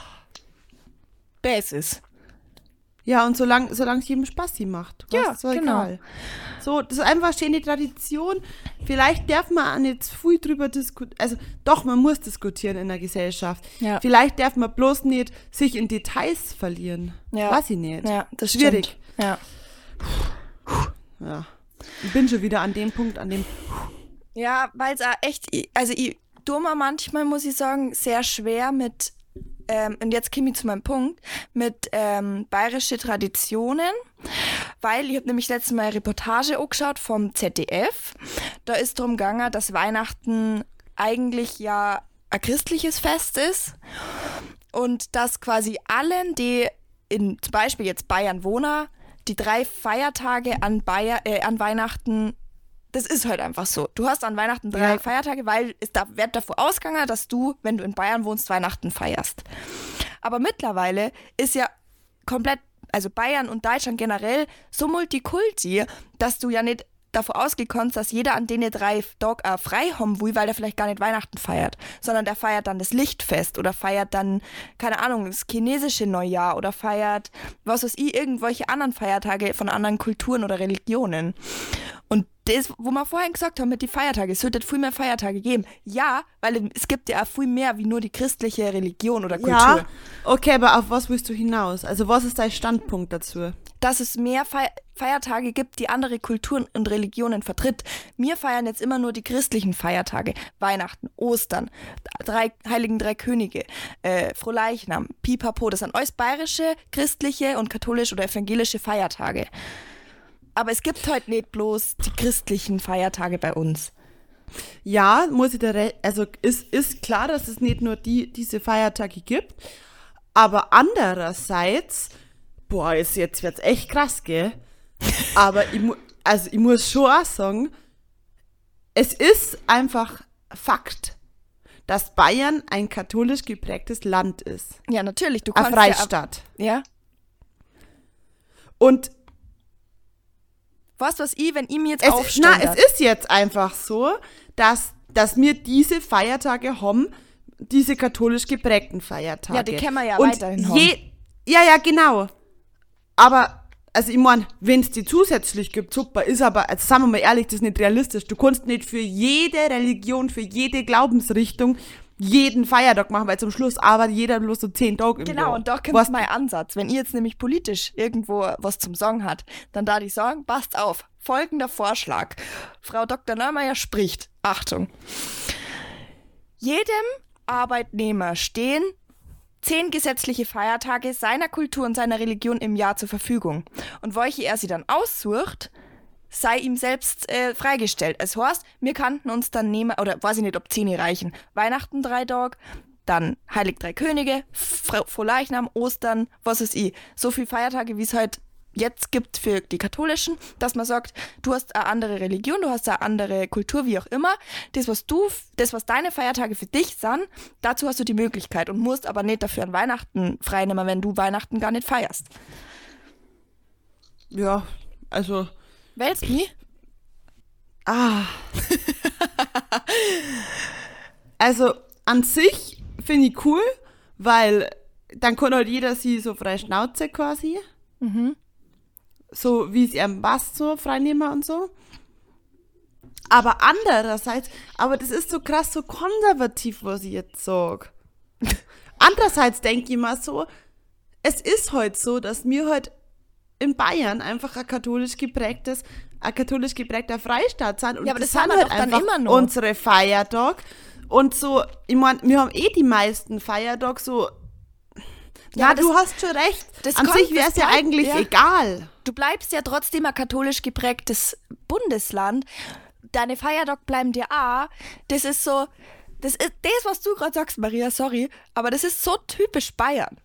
Bass ist. Ja, und solange solange es jedem Spaß sie macht. Ja, so genau. egal. So, das ist einfach eine schöne Tradition. Vielleicht darf man auch nicht zu viel drüber diskutieren. Also, doch, man muss diskutieren in der Gesellschaft. Ja. Vielleicht darf man bloß nicht sich in Details verlieren. Ja. Weiß ich nicht. Ja, das Schwierig. stimmt. Ja. Ja. Ich bin schon wieder an dem Punkt, an dem. Ja, weil es auch echt, also ich tue mir manchmal, muss ich sagen, sehr schwer mit, ähm, und jetzt komme ich zu meinem Punkt, mit ähm, bayerische Traditionen, weil ich habe nämlich letztes Mal eine Reportage angeschaut vom ZDF. Da ist drum gegangen, dass Weihnachten eigentlich ja ein christliches Fest ist und dass quasi allen, die in zum Beispiel jetzt Bayern wohnen, die drei Feiertage an, Bayer, äh, an Weihnachten das ist halt einfach so. Du hast an Weihnachten drei Ja. Feiertage, weil es da wird davor ausgegangen, dass du, wenn du in Bayern wohnst, Weihnachten feierst. Aber mittlerweile ist ja komplett, also Bayern und Deutschland generell so multikulti, dass du ja nicht davor ausgehen kannst, dass jeder an denen drei Tag äh, frei haben will, weil der vielleicht gar nicht Weihnachten feiert, sondern der feiert dann das Lichtfest oder feiert dann, keine Ahnung, das chinesische Neujahr oder feiert, was weiß ich, irgendwelche anderen Feiertage von anderen Kulturen oder Religionen. Und das, wo wir vorhin gesagt haben mit den Feiertagen, es sollte viel mehr Feiertage geben. Ja, weil es gibt ja auch viel mehr wie nur die christliche Religion oder Kultur. Ja, okay, aber auf was willst du hinaus? Also was ist dein Standpunkt dazu? Dass es mehr Fe Feiertage gibt, die andere Kulturen und Religionen vertritt. Wir feiern jetzt immer nur die christlichen Feiertage. Weihnachten, Ostern, drei, Heiligen Drei Könige, äh, Frohleichnam, Pipapo. Das sind alles bayerische, christliche und katholische oder evangelische Feiertage. Aber es gibt heute nicht bloß die christlichen Feiertage bei uns. Ja, muss ich da re- also ist, ist klar, dass es nicht nur die, diese Feiertage gibt, aber andererseits, boah, ist jetzt wird's echt krass, gell? Aber ich, mu- also ich muss schon auch sagen, es ist einfach Fakt, dass Bayern ein katholisch geprägtes Land ist. Ja, natürlich. Du Eine kannst Freistaat. Ja, ja. Und Du, was ich, wenn ich mir jetzt es, aufstand? na, es ist jetzt einfach so, dass, dass wir diese Feiertage haben, diese katholisch geprägten Feiertage. Ja, die können wir ja Und weiterhin haben. je, Ja, ja, genau. Aber, also ich mein, wenn es die zusätzlich gibt, super, ist aber, also sagen wir mal ehrlich, das ist nicht realistisch. Du kannst nicht für jede Religion, für jede Glaubensrichtung jeden Feiertag machen, weil zum Schluss arbeitet jeder bloß so zehn Tage im Genau, Jahr. und da kommt Was- mein Ansatz. Wenn ihr jetzt nämlich politisch irgendwo was zum Sagen hat, dann da die sagen, passt auf. Folgender Vorschlag. Frau Dr. Neumeier spricht. Achtung. Jedem Arbeitnehmer stehen zehn gesetzliche Feiertage seiner Kultur und seiner Religion im Jahr zur Verfügung. Und welche er sie dann aussucht, sei ihm selbst äh, freigestellt. Es heißt, wir kannten uns dann nehmen, oder weiß ich nicht, ob zehn reichen. Weihnachten drei Tage, dann Heilig Drei Könige, Fr- Frohleichnam, Ostern, was ist ich. So viele Feiertage, wie es halt jetzt gibt für die Katholischen, dass man sagt, du hast eine andere Religion, du hast eine andere Kultur, wie auch immer. Das, was du, das, was deine Feiertage für dich sind, dazu hast du die Möglichkeit und musst aber nicht dafür an Weihnachten frei nehmen, wenn du Weihnachten gar nicht feierst. Ja, also, Nie? ah. also, an sich finde ich cool, weil dann kann halt jeder sie so frei Schnauze quasi. So wie es ihm passt, so freinehmen und so. Aber andererseits, aber das ist so krass, so konservativ, was ich jetzt sag. Andererseits denke ich mal so, es ist heute so, dass wir heute in Bayern einfach ein katholisch geprägtes, ein katholisch geprägter Freistaat sind. Und Ja, aber das sind haben wir halt einfach immer noch. unsere Feiertage. Und so, ich mein, wir haben eh die meisten Feiertage so. Ja, Ja, aber du das- hast schon recht. das An kommt- sich wäre es das ja eigentlich ja. egal. Du bleibst ja trotzdem ein katholisch geprägtes Bundesland. Deine Feiertage bleiben dir auch. Das ist so, das ist das, was du gerade sagst, Maria, sorry, aber das ist so typisch Bayern.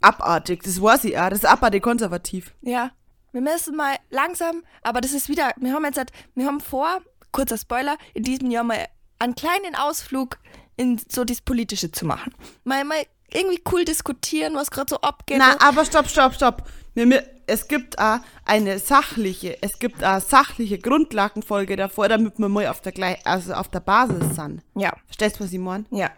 Abartig, das weiß ich auch. Das ist abartig konservativ. Ja. Wir müssen mal langsam, aber das ist wieder, wir haben jetzt, halt- wir haben vor, kurzer Spoiler, in diesem Jahr mal einen kleinen Ausflug in so das Politische zu machen. Mal, mal irgendwie cool diskutieren, was gerade so abgeht. Na, aber stopp, stopp, stopp. Wir, wir, es gibt auch eine sachliche, es gibt auch sachliche Grundlagenfolge davor, damit wir mal auf der also auf der Basis sind. ja, Verstehst du, was ich meine? ja.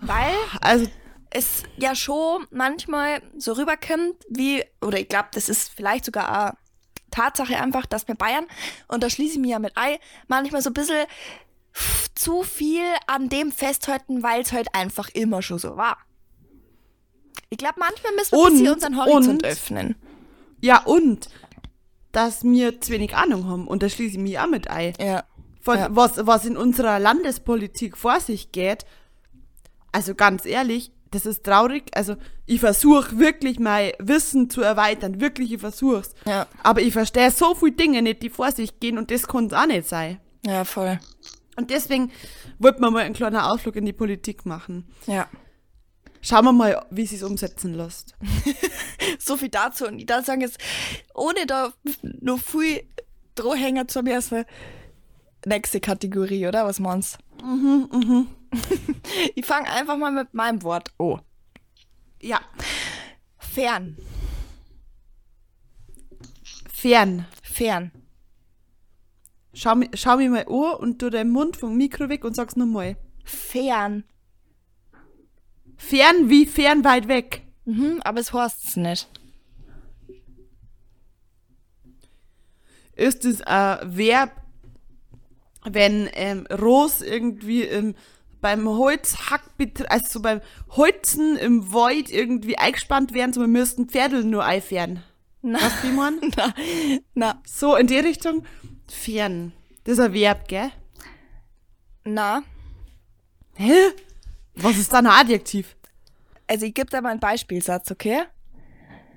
Weil Also, es ja schon manchmal so rüberkommt, wie, oder ich glaube, das ist vielleicht sogar eine Tatsache einfach, dass wir Bayern, und da schließe ich mich ja mit ein, manchmal so ein bisschen zu viel an dem festhalten, weil es halt einfach immer schon so war. Ich glaube, manchmal müssen wir Und- unseren Horizont und- öffnen. ja, und, dass wir zu wenig Ahnung haben, und da schließe ich mich auch mit ein. Ja. Von Ja. was, was in unserer Landespolitik vor sich geht. Also ganz ehrlich, das ist traurig. Also ich versuche wirklich mein Wissen zu erweitern. Wirklich, ich versuch's. Ja. Aber ich verstehe so viele Dinge nicht, die vor sich gehen und das kann auch nicht sein. Ja, voll. Und deswegen wollten wir mal einen kleinen Ausflug in die Politik machen. Ja. Schauen wir mal, wie sie es umsetzen lässt. So viel dazu. Und ich darf sagen, jetzt, ohne da noch viel Drohhänger zu müssen, nächste Kategorie, oder? Was meinst du? Mhm, mhm. ich fange einfach mal mit meinem Wort an. Ja, Fern. fern. Fern. Schau, schau mich mal an und tu deinen Mund vom Mikro weg und sag's nochmal. Fern. Fern wie fern weit weg. Mhm, aber es heißt es nicht. ist es ein Verb, wenn ähm, Ros irgendwie im, beim Holzhackbetrieb, also so beim Holzen im Wald irgendwie eingespannt werden, so wir müssten Pferdel nur einfern. Na, Was, wie man? na, na, So in die Richtung. Fern. Das ist ein Verb, gell? na. Hä? Was ist da ein Adjektiv? Also ich gebe da mal einen Beispielsatz, okay?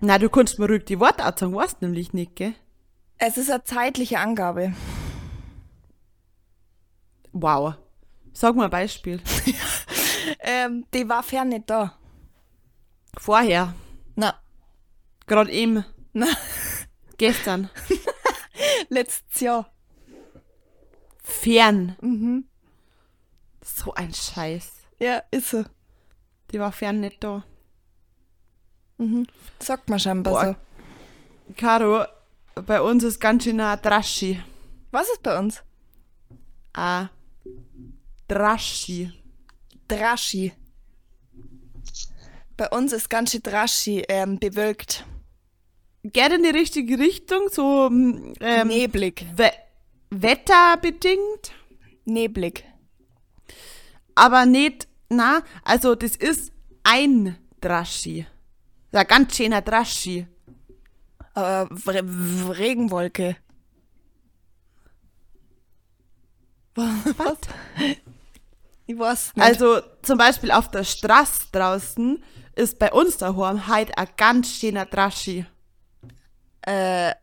Na, du kannst mir ruhig die Worte auch sagen, weißt nämlich nicht, gell? Es ist eine zeitliche Angabe. Wow. Sag mal ein Beispiel. Ähm, die war fern nicht da. Vorher. Na, Gerade eben. na, Gestern. letztes Jahr. Fern. Mhm. So ein Scheiß. Ja, ist so. Die war fern nicht da. Sagt man scheinbar Boah. so. Caro, bei uns ist ganz schön ein Draschi. Was ist bei uns? Ein Draschi. Draschi. Bei uns ist ganz schön Draschi ähm, bewölkt. Geht in die richtige Richtung, so ähm, Neblig. we wetterbedingt, Neblig. aber nicht, na, also das ist ein Draschi. Ein ganz schöner Draschi. Aber Regenwolke. Was? Ich weiß nicht. Also zum Beispiel auf der Straße draußen ist bei uns daheim halt ein ganz schöner Draschi. äh,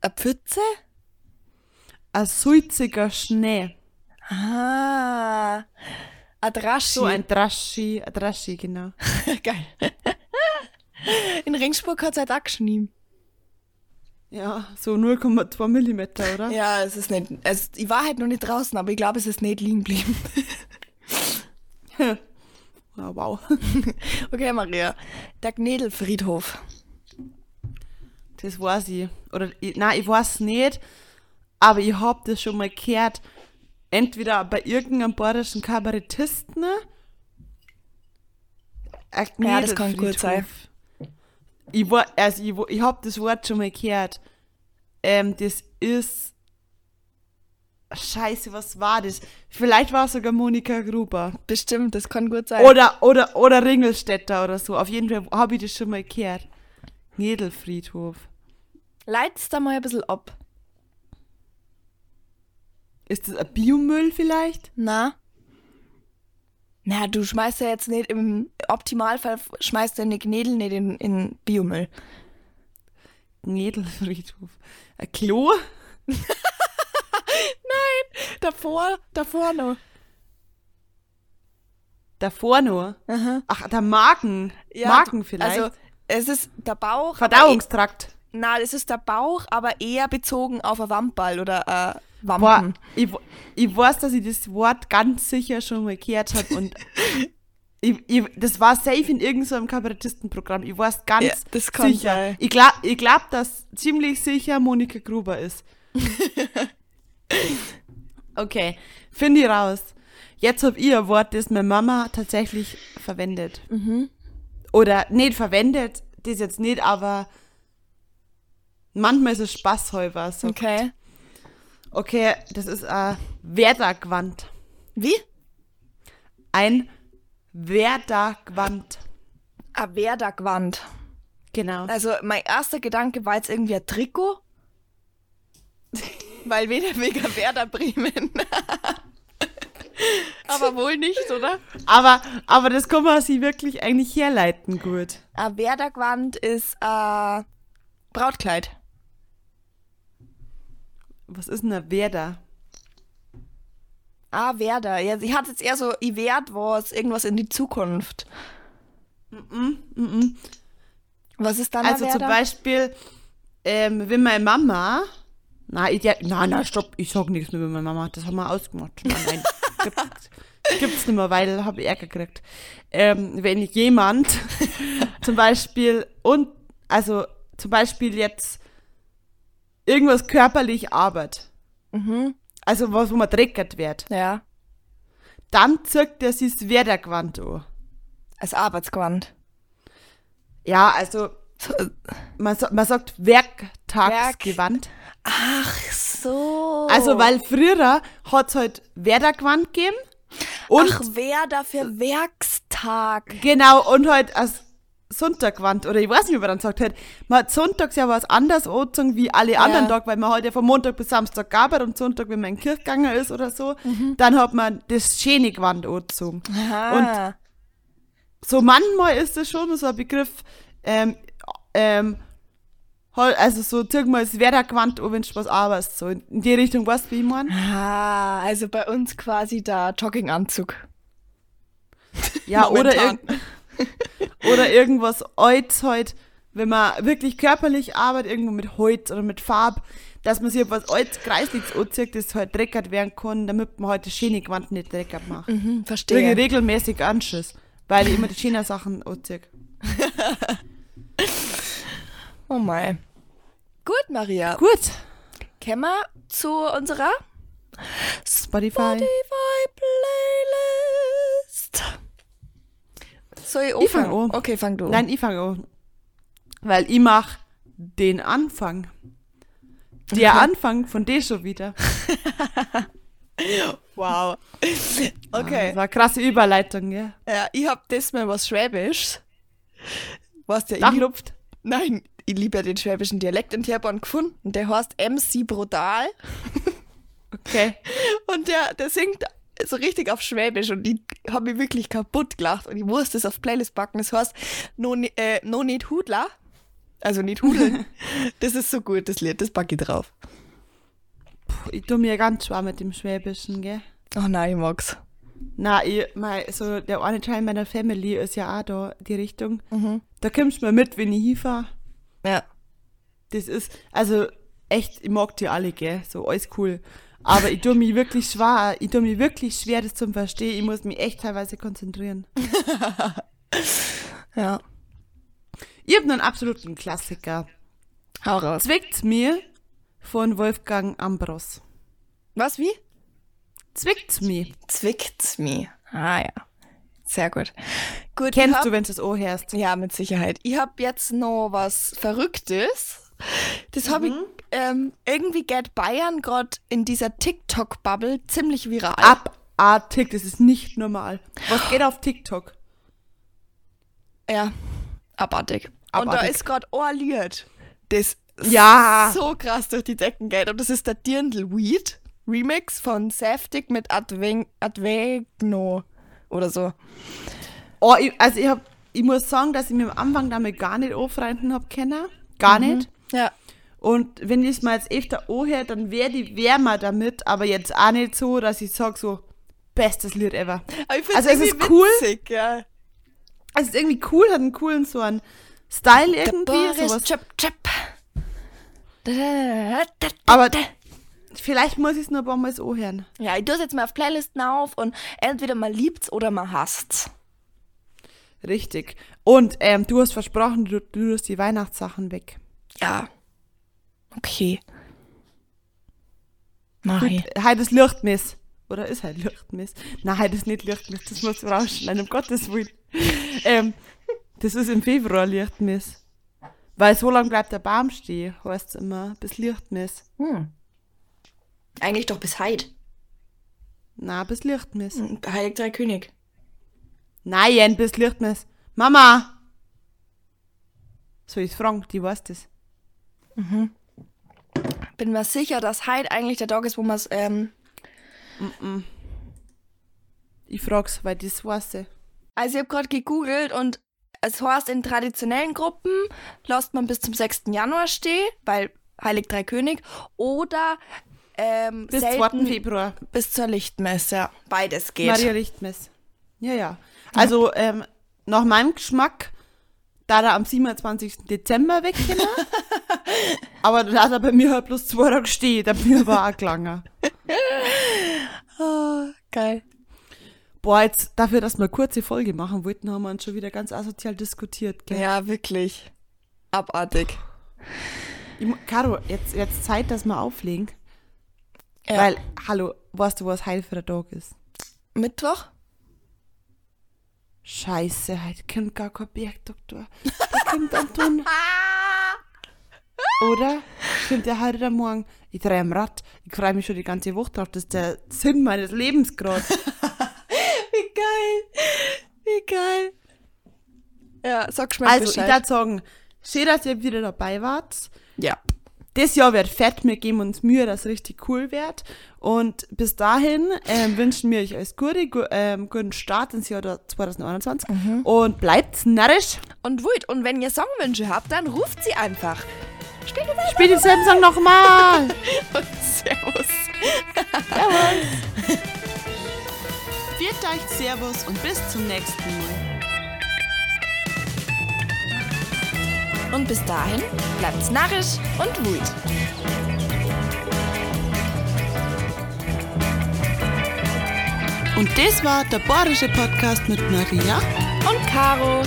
eine Pfütze? Ein sulziger Schnee. Ah, ein Draschi. So ein Draschi, ein Draschi, genau. Geil. In Ringsburg hat es halt auch geschnien. Ja, so 0,2 Millimeter, oder? Ja, es ist nicht. Es, ich war halt noch nicht draußen, aber ich glaube, es ist nicht liegen geblieben. Ah, wow. Okay, Maria. Der Gnädelfriedhof. Das weiß ich. Oder, ich, nein, ich weiß nicht, aber ich hab das schon mal gehört. Entweder bei irgendeinem bayerischen Kabarettisten. ein Ja, das kann gut sein. Ich, war, also ich, ich hab das Wort schon mal gehört. Ähm, das ist. Scheiße, was war das? Vielleicht war es sogar Monika Gruber. Bestimmt, das kann gut sein. Oder, oder, oder Ringelstädter oder so. Auf jeden Fall habe ich das schon mal gehört. Gnädelfriedhof. Leit's da mal ein bisschen ab. Ist das ein Biomüll vielleicht? Na? Na, du schmeißt ja jetzt nicht im Optimalfall schmeißt deine Gnädel nicht in, in Biomüll. Gnädelfriedhof. Ein Klo? Davor, davor noch. Davor nur. Aha. Ach, der Magen. Ja, Magen vielleicht. Also, es ist der Bauch. Verdauungstrakt. Eh- na, es ist der Bauch, aber eher bezogen auf ein Wammball oder äh, Boah, Wampen. ich, ich weiß, dass ich das Wort ganz sicher schon mal gehört habe und ich, ich, das war safe in irgendeinem Kabarettistenprogramm. Ich weiß ganz Ja, das kann sicher. sein. Ich glaube, ich glaub, dass ziemlich sicher Monika Gruber ist. okay, finde ich raus. Jetzt habe ich ein Wort, das meine Mama tatsächlich verwendet. Mhm. Oder nicht verwendet, das jetzt nicht, aber manchmal ist es spaßhalber. So. Okay. Okay, das ist ein Werdagwand. Wie? Ein Werdagwand. Ein Werdagwand. Genau. Also mein erster Gedanke war jetzt irgendwie ein Trikot. Weil weder wegen Werder Bremen. Aber wohl nicht, oder? Aber, aber das kann man sich wirklich eigentlich herleiten gut. Ein Werdagwand ist ein Brautkleid. Was ist denn ein Werder? Ah, Werder. Ja, ich hatte jetzt eher so, ich werd was, irgendwas in die Zukunft. Was ist dann Also zum Werder? Beispiel, ähm, wenn meine Mama. Nein, ich, nein, nein, stopp, ich sag nichts mehr mit meiner Mama. Das haben wir ausgemacht. Nein, nein. Gibt's, gibt's nicht mehr, weil habe ich Ärger gekriegt. Ähm, wenn jemand zum Beispiel und also zum Beispiel jetzt irgendwas körperlich arbeitet, also was, wo man dreckert wird, Ja, dann zirkt er sich das Werdergewand an. als Arbeitsgewand. Ja, also So, man, sa- man sagt Werktagsgewand. Ach so. Also, weil früher hat es halt Werdergewand gegeben. Und Ach, wer da für Werkstag. genau, und halt als Sonntagwand, oder ich weiß nicht, wie man dann sagt, halt, man hat sonntags ja was anderes angezogen wie alle anderen Tage, weil man halt ja von Montag bis Samstag gearbeitet und Sonntag, wenn man in gegangen ist oder so, dann hat man das schöne Gewand angezogen. Aha. so manchmal ist das schon so ein Begriff, ähm, ähm, also so, zieh mal das Werdergewand an, wenn du was arbeitest, so in die Richtung, weißt du, wie ich mein? Ah, also bei uns quasi der Jogginganzug. Ja, oder, irg oder irgendwas Holz halt, wenn man wirklich körperlich arbeitet, irgendwo mit Holz oder mit Farb, dass man sich etwas Holz kreisliches anzieht, das halt dreckert werden kann, damit man halt das schöne Gewand nicht dreckert macht. Mhm, verstehe. regelmäßig Anschiss, weil ich immer die schönen Sachen anziehe. Oh mein. Gut, Maria. Gut, Kommen wir zu unserer Spotify. Spotify-Playlist. Soll ich Ich fang an. Okay, fang du. Nein, ich fange an. Weil ich mach den Anfang. Der Anfang von dir schon wieder. Wow. Das Okay. war eine krasse Überleitung, ja. Ja, ich hab das mal was Schwäbisch. Was der Da ich lieb, klopft. Nein, ich liebe ja den schwäbischen Dialekt hab einen gefunden. Der heißt MC Brutal. Okay. Und der, der singt so richtig auf Schwäbisch und ich habe mich wirklich kaputt gelacht und ich musste es auf Playlist packen. Das heißt No, äh, no Need Hudler. Also nicht Hudeln. das ist so gut, das Lied, das packe ich drauf. Puh, ich tu mir ganz schwer mit dem Schwäbischen, gell. Oh nein, ich mag's. Na, ich, mein, so der eine Teil meiner Family ist ja auch da, die Richtung. Da kommst du mal mit, wenn ich hinfahre. Ja. Das ist, also echt, ich mag die alle, gell, so alles cool. Aber ich tue mich wirklich schwer, ich tue mich wirklich schwer, das zum Verstehen. Ich muss mich echt teilweise konzentrieren. Ja. Ich hab noch einen absoluten Klassiker. Hau raus. Zwickt's mir von Wolfgang Ambros. Was, wie? Zwickt's mir. Zwickt's mir. Ah ja. Sehr gut. Gut, Kennst hab, du, wenn du es auch hörst? Ja, mit Sicherheit. Ich habe jetzt noch was Verrücktes. Das habe ich ähm, irgendwie geht Bayern gerade in dieser TikTok-Bubble ziemlich viral. Abartig, das ist nicht normal. Was geht auf TikTok? Ja, abartig. Und da Abartig. ist gerade Lied, das Ja. so krass durch die Decken geht. Und das ist der Dirndl Weed Remix von Saftig mit Adven Advegno oder so. Oh, ich, also ich, hab, ich muss sagen, dass ich mir am Anfang damit gar nicht anfreunden hab können. Gar nicht. Ja. Und wenn ich es mal jetzt öfter anhöre, dann werde ich wärmer damit, aber jetzt auch nicht so, dass ich sage so, bestes Lied ever. Also es ist cool. witzig, ja. Es ist irgendwie cool, hat einen coolen so einen Style irgendwie, Boris sowas. Chip Chip. Da, da, da, da, Aber. Vielleicht muss ich es nur ein paar Mal so hören. Ja, ich tue es jetzt mal auf Playlisten auf und entweder man liebt's oder man hasst's. Richtig. Und ähm, du hast versprochen, du, du tust die Weihnachtssachen weg. Ja. Okay. Mach ich. Heute ist Lichtmess. Oder ist halt Lichtmess? Nein, heute ist nicht Lichtmess, das muss rausschneiden, um Gottes Willen. ähm, das ist im Februar Lichtmess. Weil so lange bleibt der Baum stehen, heißt es immer, bis Lichtmess. Hm. Eigentlich doch bis heute. Na, bis Lichtmess. Heilig Drei König. Nein, bis Lichtmess. Mama! So ist Frank, die weiß das. Bin mir sicher, dass heute eigentlich der Tag ist, wo man es. Ähm, Ich frag's, weil das weiß ich. also, ich habe gerade gegoogelt und es heißt, in traditionellen Gruppen lässt man bis zum 6. Januar stehen, weil Heilig Drei König. Oder ähm, Bis selten 2. Februar. bis zur Lichtmesse. Ja, beides geht. Maria Lichtmess. Ja, ja. Also, ähm, nach meinem Geschmack, da er am 27. Dezember weg aber hat er bei mir halt bloß zwei Tage da bin ich aber auch gelangen. Ah, geil. Boah, jetzt dafür, dass wir eine kurze Folge machen wollten, haben wir uns schon wieder ganz asozial diskutiert. Gell? Ja, wirklich. Abartig. Ich, Caro, jetzt, jetzt Zeit, dass wir auflegen. Ja. Weil, hallo, weißt du, was heute für ein Tag ist? Mittwoch? Scheiße, heute kommt gar kein Bergdoktor. Da kommt Anton. Oder? Stimmt, der heute am Morgen. Ich drehe am Rad. Ich freue mich schon die ganze Woche drauf. Das ist der Sinn meines Lebens gerade. Wie geil. Wie geil. Ja, sag schon mal Also, ich Bescheid. würde sagen, schön, dass ihr wieder dabei wart. ja. Das Jahr wird fett, wir geben uns Mühe, dass es richtig cool wird. Und bis dahin ähm, wünschen wir euch alles Gute, gu ähm, guten Start ins Jahr 2021 und bleibt narrisch. Und wut. Und wenn ihr Songwünsche habt, dann ruft sie einfach. Spielt ihr Spielt denselben Song nochmal. und Servus. Viert euch Servus und bis zum nächsten Mal. Und bis dahin bleibt's narrisch und wut. Und das war der Bayerische Podcast mit Maria. Und Caro.